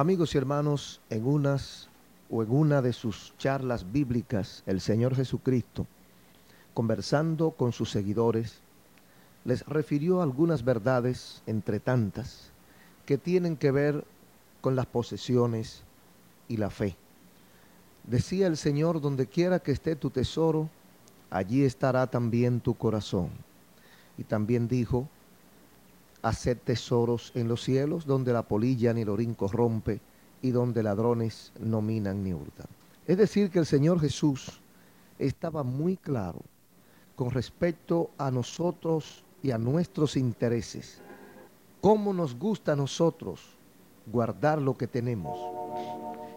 Amigos y hermanos, en unas o en una de sus charlas bíblicas, el Señor Jesucristo, conversando con sus seguidores, les refirió algunas verdades, entre tantas, que tienen que ver con las posesiones y la fe. Decía el Señor, donde quiera que esté tu tesoro, allí estará también tu corazón. Y también dijo, haced tesoros en los cielos, donde la polilla ni el orinco rompe, y donde ladrones no minan ni hurtan. Es decir, que el Señor Jesús estaba muy claro con respecto a nosotros y a nuestros intereses. Cómo nos gusta a nosotros guardar lo que tenemos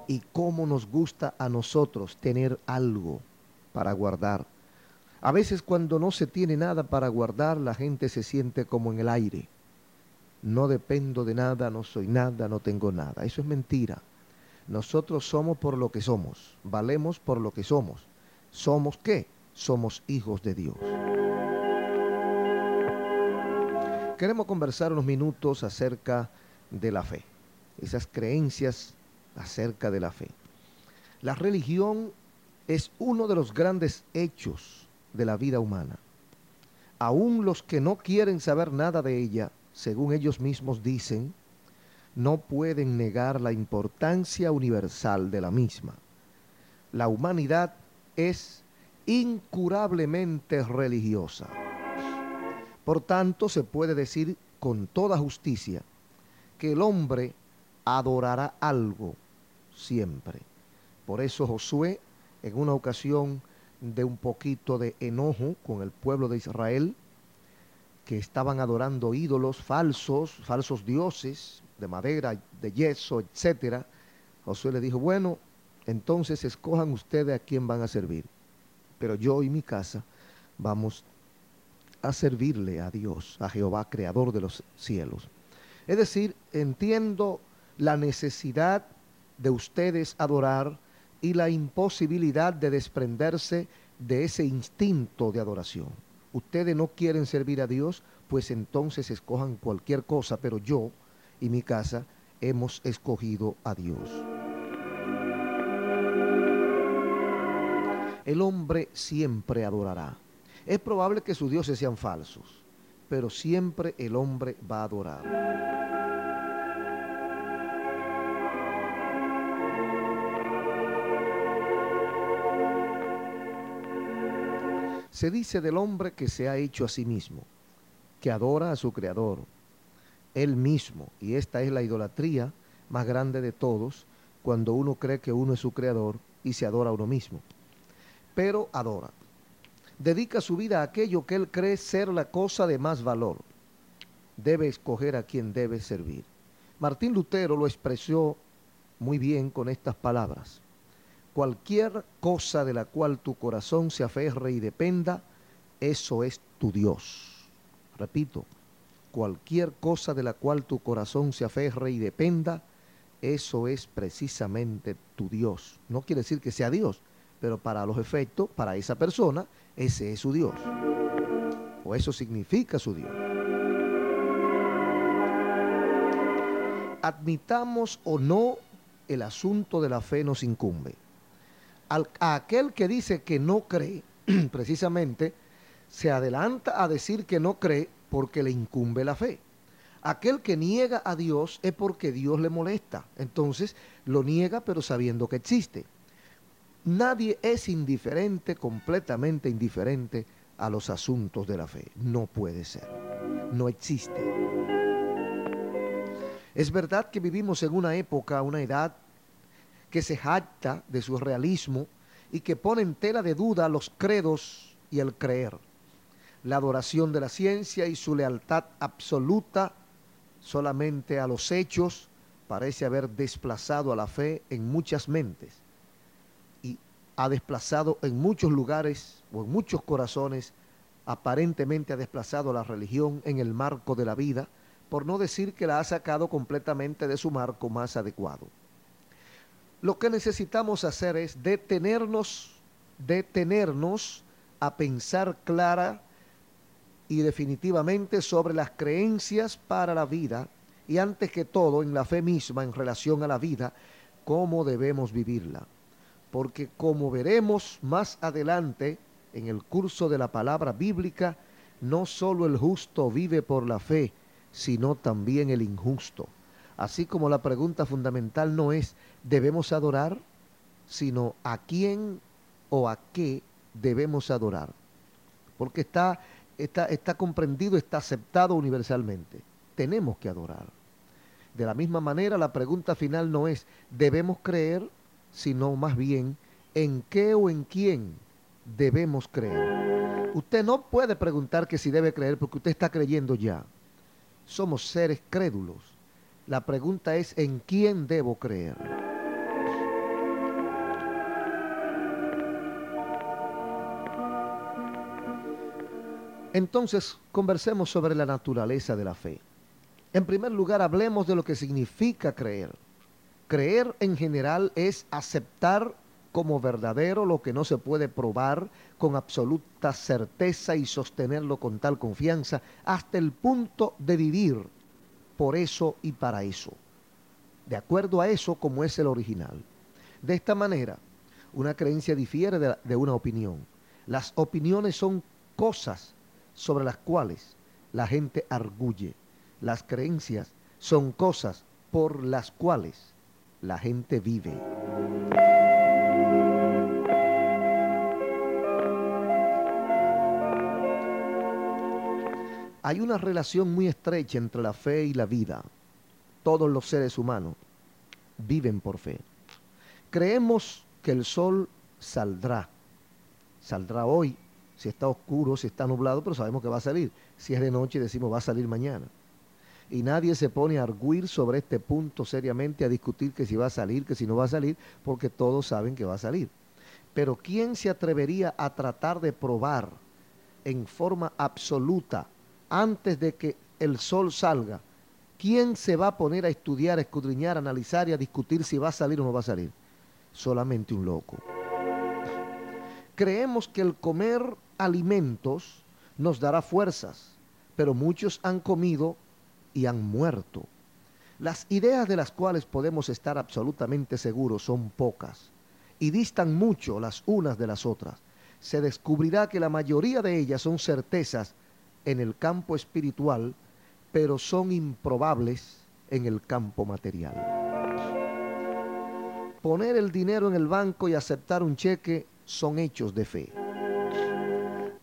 y cómo nos gusta a nosotros tener algo para guardar. A veces cuando no se tiene nada para guardar, la gente se siente como en el aire. No dependo de nada, no soy nada, no tengo nada. Eso es mentira. Nosotros somos por lo que somos, valemos por lo que somos. ¿Somos qué? Somos hijos de Dios. Queremos conversar unos minutos acerca de la fe, esas creencias acerca de la fe. La religión es uno de los grandes hechos de la vida humana. Aún los que no quieren saber nada de ella, según ellos mismos dicen, no pueden negar la importancia universal de la misma. La humanidad es incurablemente religiosa. Por tanto, se puede decir con toda justicia que el hombre adorará algo siempre. Por eso Josué, en una ocasión de un poquito de enojo con el pueblo de Israel, que estaban adorando ídolos falsos, falsos dioses de madera, de yeso, etcétera, Josué le dijo, bueno, entonces escojan ustedes a quién van a servir, pero yo y mi casa vamos a servirle a Dios, a Jehová, creador de los cielos. Es decir, entiendo la necesidad de ustedes adorar y la imposibilidad de desprenderse de ese instinto de adoración. Ustedes no quieren servir a Dios, pues entonces escojan cualquier cosa, pero yo y mi casa hemos escogido a Dios. El hombre siempre adorará. Es probable que sus dioses sean falsos, pero siempre el hombre va a adorar. Se dice del hombre que se ha hecho a sí mismo, que adora a su creador, él mismo, y esta es la idolatría más grande de todos, cuando uno cree que uno es su creador y se adora a uno mismo. Pero adora. Dedica su vida a aquello que él cree ser la cosa de más valor. Debe escoger a quien debe servir. Martín Lutero lo expresó muy bien con estas palabras cualquier cosa de la cual tu corazón se aferre y dependa, eso es tu Dios. Repito, cualquier cosa de la cual tu corazón se aferre y dependa, eso es precisamente tu Dios. No quiere decir que sea Dios, pero para los efectos, para esa persona, ese es su Dios. O eso significa su Dios. Admitamos o no, el asunto de la fe nos incumbe a aquel que dice que no cree, precisamente, se adelanta a decir que no cree porque le incumbe la fe. Aquel que niega a Dios es porque Dios le molesta. Entonces lo niega pero sabiendo que existe. Nadie es indiferente, completamente indiferente a los asuntos de la fe. No puede ser. No existe. Es verdad que vivimos en una época, una edad que se jacta de su realismo y que pone en tela de duda los credos y el creer. La adoración de la ciencia y su lealtad absoluta solamente a los hechos parece haber desplazado a la fe en muchas mentes y ha desplazado en muchos lugares o en muchos corazones, aparentemente ha desplazado a la religión en el marco de la vida, por no decir que la ha sacado completamente de su marco más adecuado. Lo que necesitamos hacer es detenernos, detenernos a pensar clara y definitivamente sobre las creencias para la vida y antes que todo en la fe misma en relación a la vida, cómo debemos vivirla. Porque como veremos más adelante en el curso de la palabra bíblica, no solo el justo vive por la fe, sino también el injusto. Así como la pregunta fundamental no es ¿debemos adorar? sino ¿a quién o a qué debemos adorar? Porque está, está, está comprendido, está aceptado universalmente. Tenemos que adorar. De la misma manera, la pregunta final no es ¿debemos creer? sino más bien ¿en qué o en quién debemos creer? Usted no puede preguntar que si debe creer porque usted está creyendo ya. Somos seres crédulos. La pregunta es ¿en quién debo creer? Entonces, conversemos sobre la naturaleza de la fe. En primer lugar, hablemos de lo que significa creer. Creer en general es aceptar como verdadero lo que no se puede probar con absoluta certeza y sostenerlo con tal confianza hasta el punto de vivir por eso y para eso. De acuerdo a eso como es el original. De esta manera, una creencia difiere de, de una opinión. Las opiniones son cosas sobre las cuales la gente arguye. Las creencias son cosas por las cuales la gente vive. Hay una relación muy estrecha entre la fe y la vida. Todos los seres humanos viven por fe. Creemos que el sol saldrá. Saldrá hoy, si está oscuro, si está nublado, pero sabemos que va a salir. Si es de noche, decimos va a salir mañana. Y nadie se pone a arguir sobre este punto seriamente, a discutir que si va a salir, que si no va a salir, porque todos saben que va a salir. Pero ¿quién se atrevería a tratar de probar en forma absoluta, antes de que el sol salga, quién se va a poner a estudiar, a escudriñar, a analizar y a discutir si va a salir o no va a salir? Solamente un loco. Creemos que el comer alimentos nos dará fuerzas, pero muchos han comido y han muerto. Las ideas de las cuales podemos estar absolutamente seguros son pocas y distan mucho las unas de las otras. Se descubrirá que la mayoría de ellas son certezas en el campo espiritual, pero son improbables en el campo material. Poner el dinero en el banco y aceptar un cheque son hechos de fe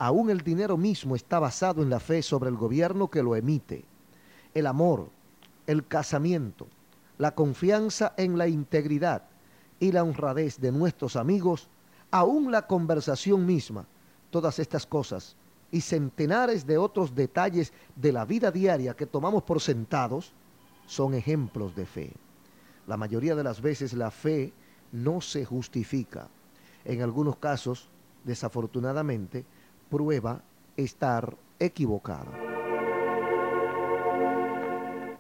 aún el dinero mismo está basado en la fe sobre el gobierno que lo emite. El amor, el casamiento, la confianza en la integridad y la honradez de nuestros amigos, aún la conversación misma, todas estas cosas y centenares de otros detalles de la vida diaria que tomamos por sentados, son ejemplos de fe. La mayoría de las veces la fe no se justifica. En algunos casos, desafortunadamente, prueba estar equivocado.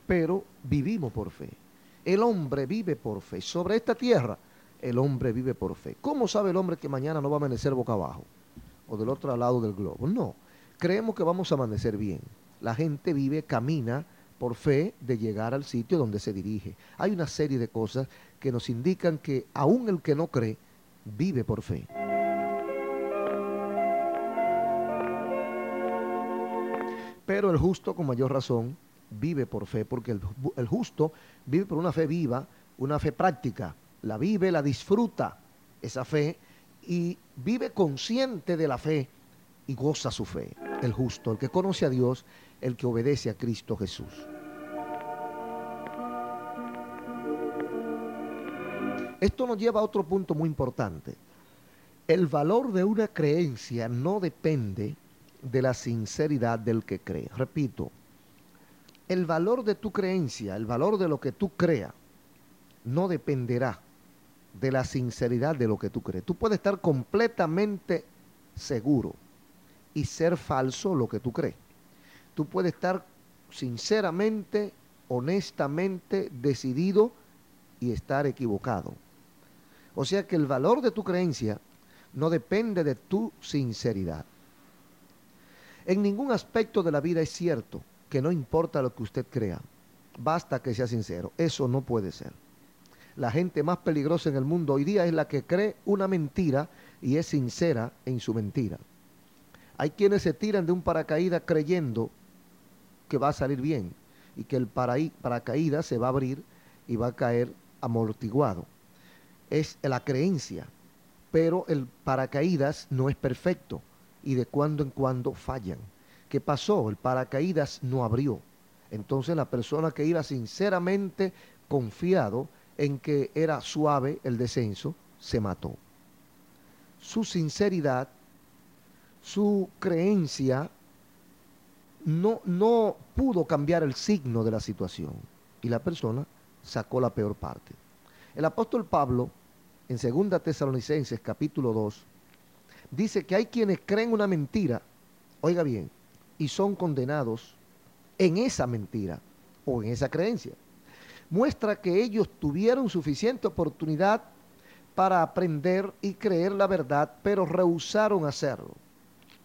Pero vivimos por fe. El hombre vive por fe. Sobre esta tierra, el hombre vive por fe. ¿Cómo sabe el hombre que mañana no va a amanecer boca abajo? O del otro lado del globo. No. Creemos que vamos a amanecer bien. La gente vive, camina por fe de llegar al sitio donde se dirige. Hay una serie de cosas que nos indican que aún el que no cree, vive por fe. Pero el justo, con mayor razón, vive por fe, porque el, justo vive por una fe viva, una fe práctica. La vive, la disfruta, esa fe, y vive consciente de la fe y goza su fe. El justo, el que conoce a Dios, el que obedece a Cristo Jesús. Esto nos lleva a otro punto muy importante. El valor de una creencia no depende de la sinceridad del que cree. Repito, el valor de tu creencia, el valor de lo que tú creas, no dependerá de la sinceridad de lo que tú crees. Tú puedes estar completamente seguro y ser falso lo que tú crees. Tú puedes estar sinceramente, honestamente decidido y estar equivocado. O sea que el valor de tu creencia no depende de tu sinceridad. En ningún aspecto de la vida es cierto que no importa lo que usted crea. basta que sea sincero. Eso no puede ser. La gente más peligrosa en el mundo hoy día es la que cree una mentira y es sincera en su mentira. Hay quienes se tiran de un paracaídas creyendo que va a salir bien y que el paracaídas se va a abrir y va a caer amortiguado. Es la creencia, pero el paracaídas no es perfecto y de cuando en cuando fallan. ¿Qué pasó? El paracaídas no abrió. Entonces la persona que iba sinceramente confiado en que era suave el descenso, se mató. Su sinceridad, su creencia, no, no pudo cambiar el signo de la situación y la persona sacó la peor parte. El apóstol Pablo, en 2 Tesalonicenses capítulo 2, dice que hay quienes creen una mentira, oiga bien, y son condenados en esa mentira o en esa creencia. Muestra que ellos tuvieron suficiente oportunidad para aprender y creer la verdad, pero rehusaron hacerlo.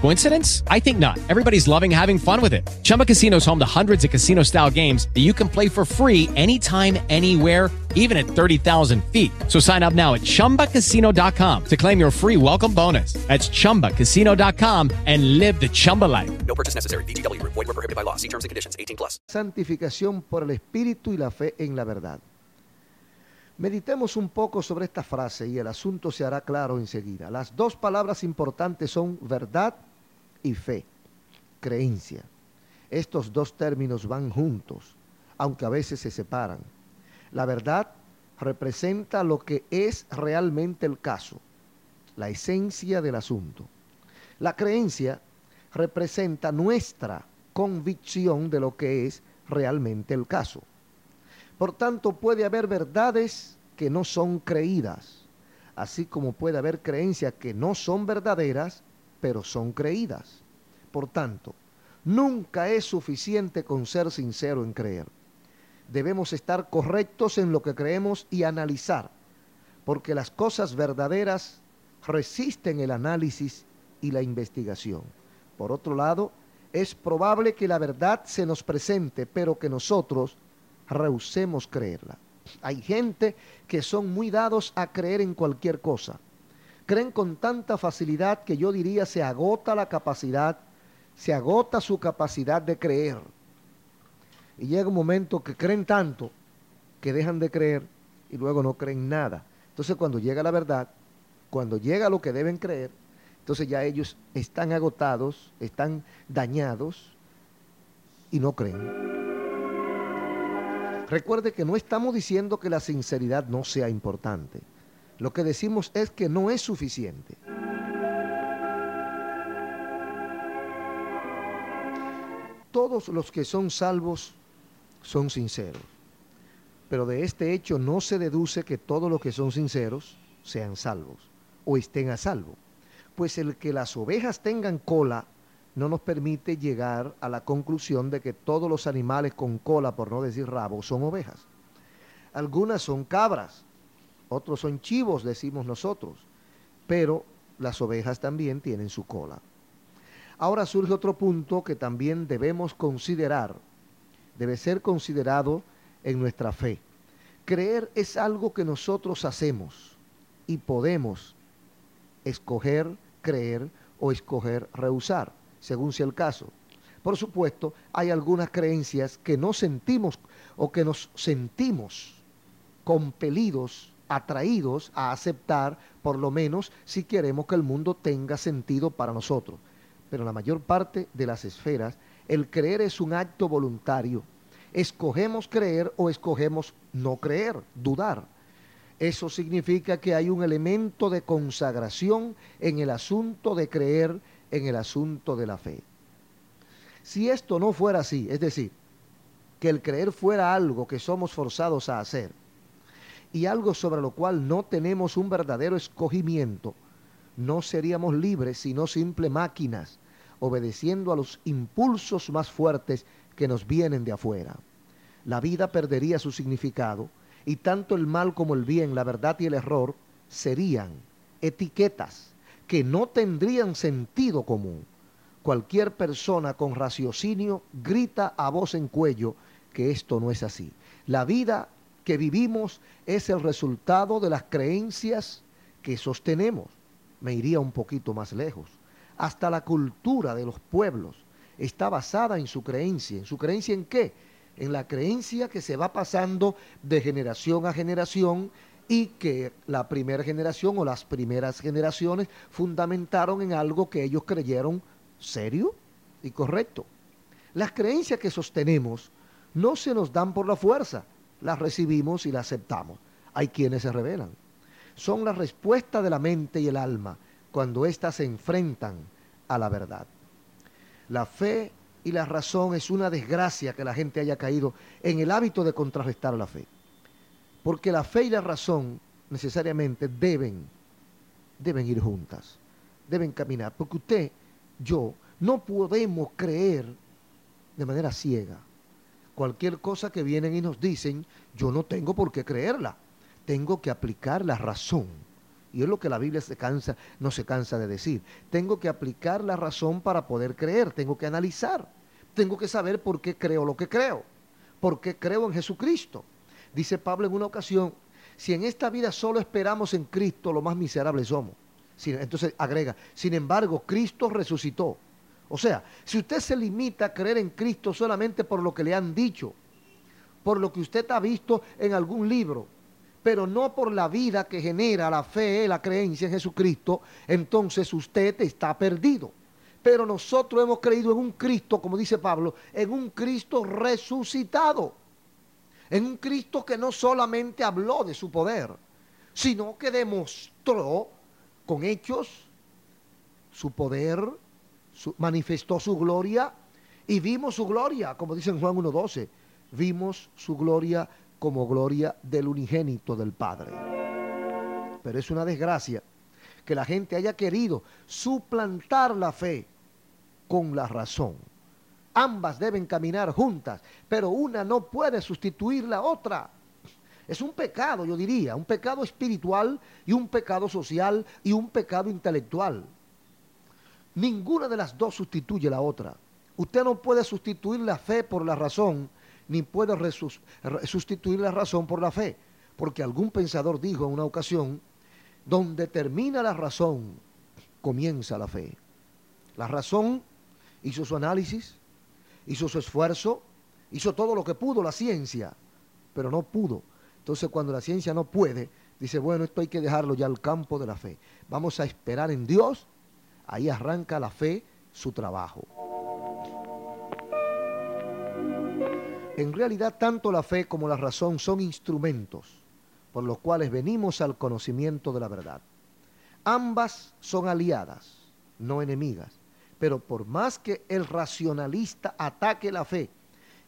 Coincidence? I think not. Everybody's loving having fun with it. Chumba Casino is home to hundreds of casino-style games that you can play for free anytime, anywhere even at 30,000 feet. So sign up now at ChumbaCasino.com to claim your free welcome bonus. That's ChumbaCasino.com and live the Chumba life. No purchase necessary. BGW. Void were prohibited by law. See terms and conditions. 18 plus. Santificación por el Espíritu y la fe en la verdad. Meditemos un poco sobre esta frase y el asunto se hará claro enseguida. Las dos palabras importantes son verdad y fe, creencia. Estos dos términos van juntos, aunque a veces se separan. La verdad representa lo que es realmente el caso, la esencia del asunto. La creencia representa nuestra convicción de lo que es realmente el caso. Por tanto, puede haber verdades que no son creídas, así como puede haber creencias que no son verdaderas, pero son creídas. Por tanto, nunca es suficiente con ser sincero en creer debemos estar correctos en lo que creemos y analizar, porque las cosas verdaderas resisten el análisis y la investigación. Por otro lado, es probable que la verdad se nos presente, pero que nosotros rehusemos creerla. Hay gente que son muy dados a creer en cualquier cosa. Creen con tanta facilidad que yo diría se agota la capacidad, se agota su capacidad de creer y llega un momento que creen tanto que dejan de creer y luego no creen nada. Entonces cuando llega la verdad, cuando llega lo que deben creer, entonces ya ellos están agotados, están dañados y no creen. Recuerde que no estamos diciendo que la sinceridad no sea importante. Lo que decimos es que no es suficiente. Todos los que son salvos son sinceros. Pero de este hecho no se deduce que todos los que son sinceros sean salvos o estén a salvo. Pues el que las ovejas tengan cola no nos permite llegar a la conclusión de que todos los animales con cola, por no decir rabo, son ovejas. Algunas son cabras, otros son chivos, decimos nosotros, pero las ovejas también tienen su cola. Ahora surge otro punto que también debemos considerar debe ser considerado en nuestra fe. Creer es algo que nosotros hacemos y podemos escoger creer o escoger rehusar, según sea el caso. Por supuesto, hay algunas creencias que no sentimos o que nos sentimos compelidos, atraídos a aceptar, por lo menos si queremos que el mundo tenga sentido para nosotros. Pero la mayor parte de las esferas el creer es un acto voluntario. Escogemos creer o escogemos no creer, dudar. Eso significa que hay un elemento de consagración en el asunto de creer, en el asunto de la fe. Si esto no fuera así, es decir, que el creer fuera algo que somos forzados a hacer y algo sobre lo cual no tenemos un verdadero escogimiento, no seríamos libres sino simple máquinas obedeciendo a los impulsos más fuertes que nos vienen de afuera. la vida perdería su significado y tanto el mal como el bien, la verdad y el error serían etiquetas que no tendrían sentido común. Cualquier persona con raciocinio grita a voz en cuello que esto no es así. La vida que vivimos es el resultado de las creencias que sostenemos. Me iría un poquito más lejos. Hasta la cultura de los pueblos está basada en su creencia. ¿En su creencia en qué? En la creencia que se va pasando de generación a generación y que la primera generación o las primeras generaciones fundamentaron en algo que ellos creyeron serio y correcto. Las creencias que sostenemos no se nos dan por la fuerza, las recibimos y las aceptamos. Hay quienes se rebelan. Son la respuesta de la mente y el alma cuando éstas se enfrentan a la verdad. La fe y la razón es una desgracia que la gente haya caído en el hábito de contrarrestar la fe. Porque la fe y la razón necesariamente deben, deben ir juntas, deben caminar. Porque usted, yo, no podemos creer de manera ciega. Cualquier cosa que vienen y nos dicen, yo no tengo por qué creerla. Tengo que aplicar la razón. Y es lo que la Biblia se cansa, no se cansa de decir. Tengo que aplicar la razón para poder creer. Tengo que analizar. Tengo que saber por qué creo lo que creo. Por qué creo en Jesucristo. Dice Pablo en una ocasión, si en esta vida solo esperamos en Cristo, lo más miserables somos. Entonces agrega, sin embargo, Cristo resucitó. O sea, si usted se limita a creer en Cristo solamente por lo que le han dicho, por lo que usted ha visto en algún libro, pero no por la vida que genera la fe, la creencia en Jesucristo, entonces usted está perdido. Pero nosotros hemos creído en un Cristo, como dice Pablo, en un Cristo resucitado. En un Cristo que no solamente habló de su poder, sino que demostró con hechos su poder, manifestó su gloria y vimos su gloria, como dice en Juan 1.12, vimos su gloria como gloria del unigénito del Padre. Pero es una desgracia que la gente haya querido suplantar la fe con la razón. Ambas deben caminar juntas, pero una no puede sustituir la otra. Es un pecado, yo diría, un pecado espiritual y un pecado social y un pecado intelectual. Ninguna de las dos sustituye la otra. Usted no puede sustituir la fe por la razón, ni puede sustituir la razón por la fe. Porque algún pensador dijo en una ocasión, donde termina la razón, comienza la fe. La razón hizo su análisis, hizo su esfuerzo, hizo todo lo que pudo la ciencia, pero no pudo. Entonces cuando la ciencia no puede, dice, bueno, esto hay que dejarlo ya al campo de la fe. Vamos a esperar en Dios Ahí arranca la fe su trabajo. En realidad, tanto la fe como la razón son instrumentos por los cuales venimos al conocimiento de la verdad. Ambas son aliadas, no enemigas, pero por más que el racionalista ataque la fe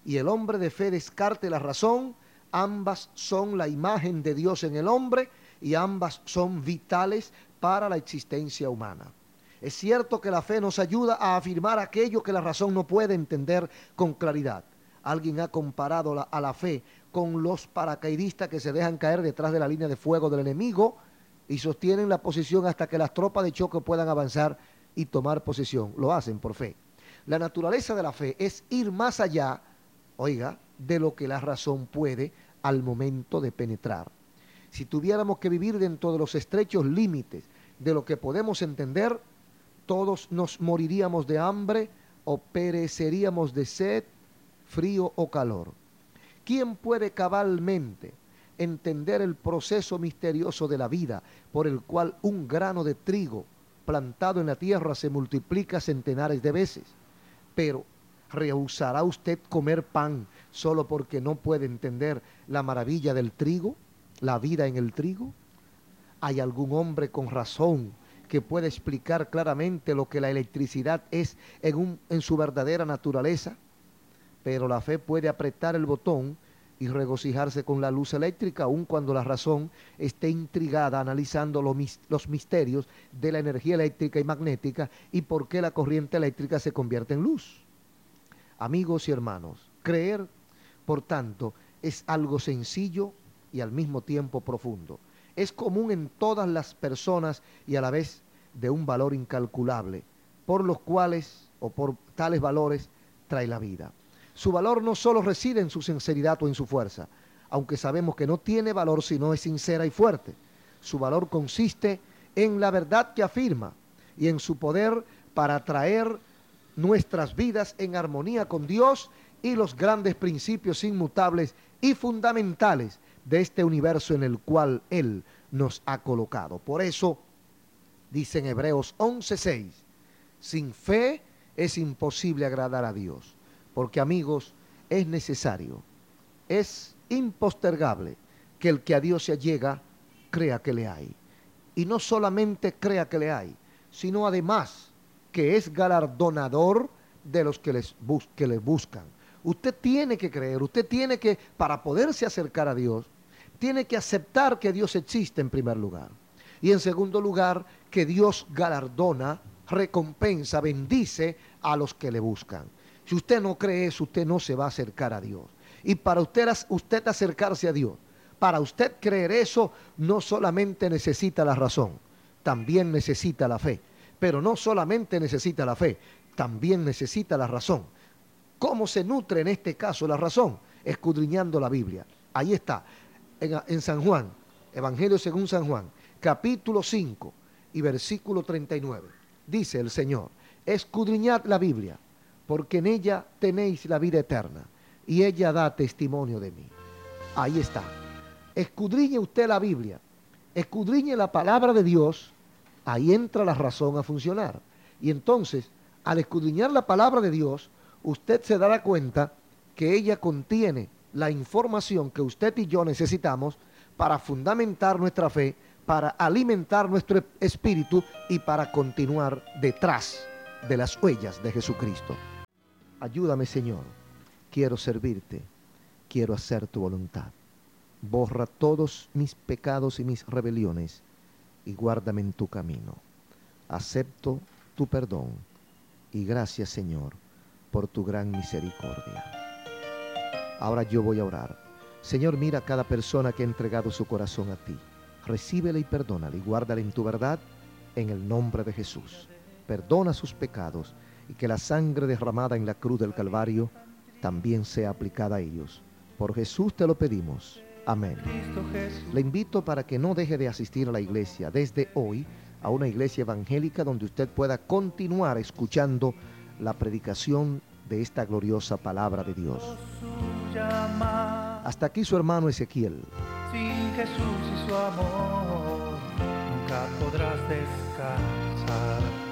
y el hombre de fe descarte la razón, ambas son la imagen de Dios en el hombre y ambas son vitales para la existencia humana. Es cierto que la fe nos ayuda a afirmar aquello que la razón no puede entender con claridad. Alguien ha comparado a la fe con los paracaidistas que se dejan caer detrás de la línea de fuego del enemigo y sostienen la posición hasta que las tropas de choque puedan avanzar y tomar posición. Lo hacen por fe. La naturaleza de la fe es ir más allá, oiga, de lo que la razón puede al momento de penetrar. Si tuviéramos que vivir dentro de los estrechos límites de lo que podemos entender, todos nos moriríamos de hambre o pereceríamos de sed, frío o calor. ¿Quién puede cabalmente entender el proceso misterioso de la vida por el cual un grano de trigo plantado en la tierra se multiplica centenares de veces? Pero ¿rehusará usted comer pan solo porque no puede entender la maravilla del trigo, la vida en el trigo? ¿Hay algún hombre con razón que puede explicar claramente lo que la electricidad es en, en su verdadera naturaleza, pero la fe puede apretar el botón y regocijarse con la luz eléctrica, aun cuando la razón esté intrigada analizando los misterios de la energía eléctrica y magnética y por qué la corriente eléctrica se convierte en luz. Amigos y hermanos, creer Por tanto, es algo sencillo y al mismo tiempo profundo. Es común en todas las personas y a la vez de un valor incalculable, por los cuales o por tales valores trae la vida. Su valor no solo reside en su sinceridad o en su fuerza, aunque sabemos que no tiene valor si no es sincera y fuerte. Su valor consiste en la verdad que afirma y en su poder para traer nuestras vidas en armonía con Dios y los grandes principios inmutables y fundamentales de este universo en el cual Él nos ha colocado. Por eso, dice en Hebreos 11:6, sin fe es imposible agradar a Dios, porque amigos, es necesario, es impostergable que el que a Dios se llega crea que le hay. Y no solamente crea que le hay, sino además que es galardonador de los que les, que les buscan. Usted tiene que creer, usted tiene que, para poderse acercar a Dios, tiene que aceptar que Dios existe en primer lugar. Y en segundo lugar, que Dios galardona, recompensa, bendice a los que le buscan. Si usted no cree eso, usted no se va a acercar a Dios. Y para usted, usted acercarse a Dios, para usted creer eso, no solamente necesita la razón, también necesita la fe. Pero no solamente necesita la fe, también necesita la razón. ¿Cómo se nutre en este caso la razón? Escudriñando la Biblia. Ahí está, en, San Juan, Evangelio según San Juan, capítulo 5 y versículo 39. Dice el Señor, escudriñad la Biblia, porque en ella tenéis la vida eterna, y ella da testimonio de mí. Ahí está. Escudriñe usted la Biblia, escudriñe la palabra de Dios, ahí entra la razón a funcionar. Y entonces, al escudriñar la palabra de Dios, usted se dará cuenta que ella contiene la información que usted y yo necesitamos para fundamentar nuestra fe, para alimentar nuestro espíritu y para continuar detrás de las huellas de Jesucristo. Ayúdame Señor, quiero servirte, quiero hacer tu voluntad. Borra todos mis pecados y mis rebeliones y guárdame en tu camino. Acepto tu perdón y gracias Señor por tu gran misericordia. Ahora yo voy a orar. Señor, mira a cada persona que ha entregado su corazón a ti. Recíbele y perdónale y guárdale en tu verdad en el nombre de Jesús. Perdona sus pecados y que la sangre derramada en la cruz del Calvario también sea aplicada a ellos. Por Jesús te lo pedimos. Amén. Le invito para que no deje de asistir a la iglesia desde hoy, a una iglesia evangélica donde usted pueda continuar escuchando la predicación de esta gloriosa palabra de Dios. Hasta aquí su hermano Ezequiel. Sin Jesús y su amor, nunca podrás descansar.